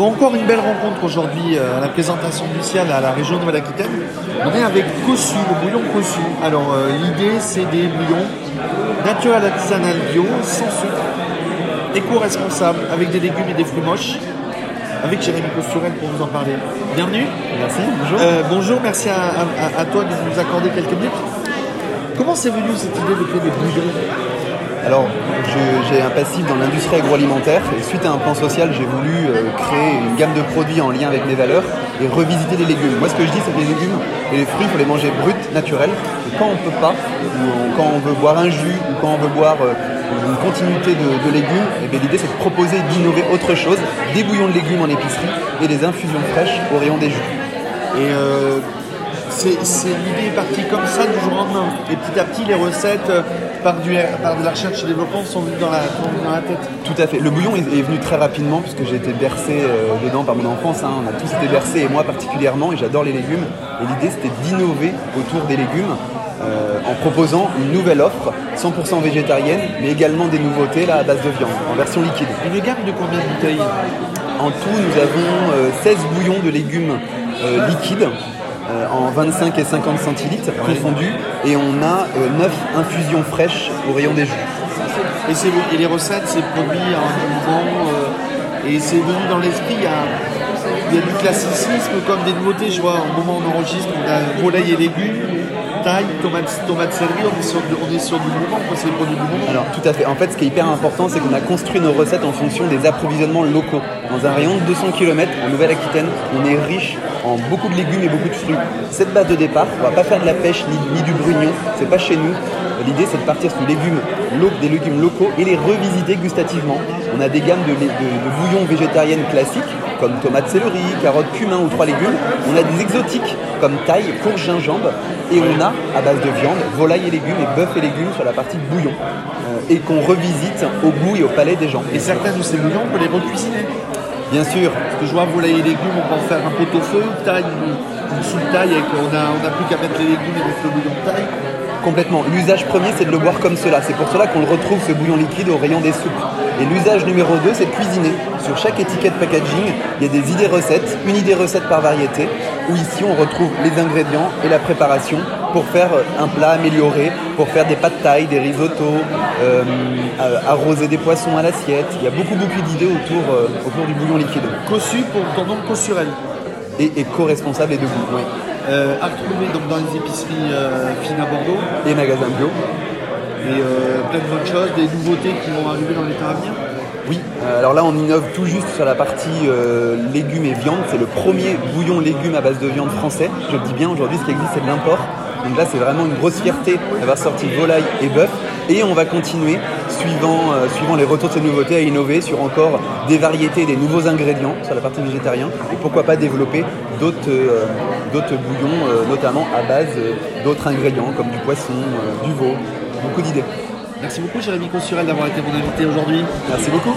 Bon, encore une belle rencontre aujourd'hui euh, à la présentation du ciel à la région Nouvelle-Aquitaine. On est avec Cossu, le bouillon Cossu. Alors, euh, l'idée, c'est des bouillons naturels artisanal bio, sans sucre, éco-responsable, avec des légumes et des fruits moches. Avec Jérémy Costurel pour vous en parler. Bienvenue. Merci, bonjour. Euh, bonjour, merci à, à- à toi de nous accorder quelques minutes. Comment c'est venu cette idée de créer des bouillons? Alors, j'ai un passif dans l'industrie agroalimentaire et suite à un plan social, j'ai voulu euh, créer une gamme de produits en lien avec mes valeurs et revisiter les légumes. Moi, ce que je dis, c'est que les légumes et les fruits, il faut les manger bruts, naturels. Et quand on peut pas, ou quand on veut boire un jus, ou quand on veut boire euh, une continuité de, légumes, eh l'idée, c'est de proposer d'innover autre chose, des bouillons de légumes en épicerie et des infusions fraîches au rayon des jus. Et euh, c'est l'idée est partie comme ça du jour au lendemain. Et petit à petit, les recettes, par, du, par de la recherche et développement, sont venues dans la, dans la tête. Tout à fait. Le bouillon est, est venu très rapidement puisque j'ai été bercé euh, dedans par mon enfance. hein. On a tous été bercés et moi particulièrement et j'adore les légumes. Et l'idée c'était d'innover autour des légumes euh, en proposant une nouvelle offre 100% végétarienne mais également des nouveautés là à base de viande en version liquide. Une gamme de combien de bouteilles? En tout nous avons euh, 16 bouillons de légumes euh, liquides euh, en 25 et 50 centilitres confondus et on a 9 infusions fraîches au rayon des jus. et, c'est- et les recettes, c'est produit en euh, et c'est venu dans l'esprit, il y a, il y a du classicisme comme des nouveautés. Je vois au moment où on enregistre, on a volaille et légumes, taille, tomate, tomate céleri, on est sur, du- on est sur du quoi, c'est des produits du mouvement. Alors tout à fait. En fait, ce qui est hyper important, c'est qu'on a construit nos recettes en fonction des approvisionnements locaux. Dans un rayon de 200 km en Nouvelle-Aquitaine, on est riche en beaucoup de légumes et beaucoup de fruits. Cette base de départ, on va pas faire de la pêche ni, ni du brugnon, c'est pas chez nous. L'idée, c'est de partir sur légumes, lo- des légumes locaux et les revisiter gustativement. On a des gammes de, de- de bouillons végétariennes classiques, comme tomates céleri, carottes, cumin ou trois légumes. On a des exotiques, comme taille, courge, gingembre. Et on a, à base de viande, volaille et légumes et bœuf et légumes sur la partie bouillon. Euh, et qu'on revisite au goût et au palais des gens. Et certains de ces bouillons, on peut les recuisiner. Bien sûr, Parce que je vois volaille et légumes, on peut en faire un pot au feu, taille, une, une soupe taille, avec, on n'a on a plus qu'à mettre les légumes et mettre le bouillon de taille. Complètement. L'usage premier, c'est de le boire comme cela. C'est pour cela qu'on le retrouve, ce bouillon liquide, au rayon des soupes. Et l'usage numéro 2, c'est de cuisiner. Sur chaque étiquette packaging, il y a des idées recettes, une idée recette par variété, où ici on retrouve les ingrédients et la préparation pour faire un plat amélioré, pour faire des pâtes taille, des risottos, euh, euh, arroser des poissons à l'assiette. Il y a beaucoup beaucoup d'idées autour, euh, autour du bouillon liquide. Cossu pour ton nom Cossurel. Et et de goût. oui. Euh, à retrouver donc dans les épiceries euh, fines à Bordeaux. Et magasin bio. Et euh, plein de bonnes choses, des nouveautés qui vont arriver dans les temps à venir. Oui, euh, alors là on innove tout juste sur la partie légumes et viande. C'est le premier bouillon légumes à base de viande français. Je le dis bien aujourd'hui, ce qui existe c'est de l'import. Donc là c'est vraiment une grosse fierté d'avoir sorti volaille et bœuf. Et on va continuer, suivant, euh, suivant les retours de ces nouveautés, à innover sur encore des variétés, des nouveaux ingrédients sur la partie végétarien. Et pourquoi pas développer d'autres euh, bouillons, euh, notamment à base d'autres ingrédients comme du poisson, du veau. Beaucoup d'idées. Merci beaucoup Jérémy Consurel d'avoir été mon invité aujourd'hui. Merci beaucoup.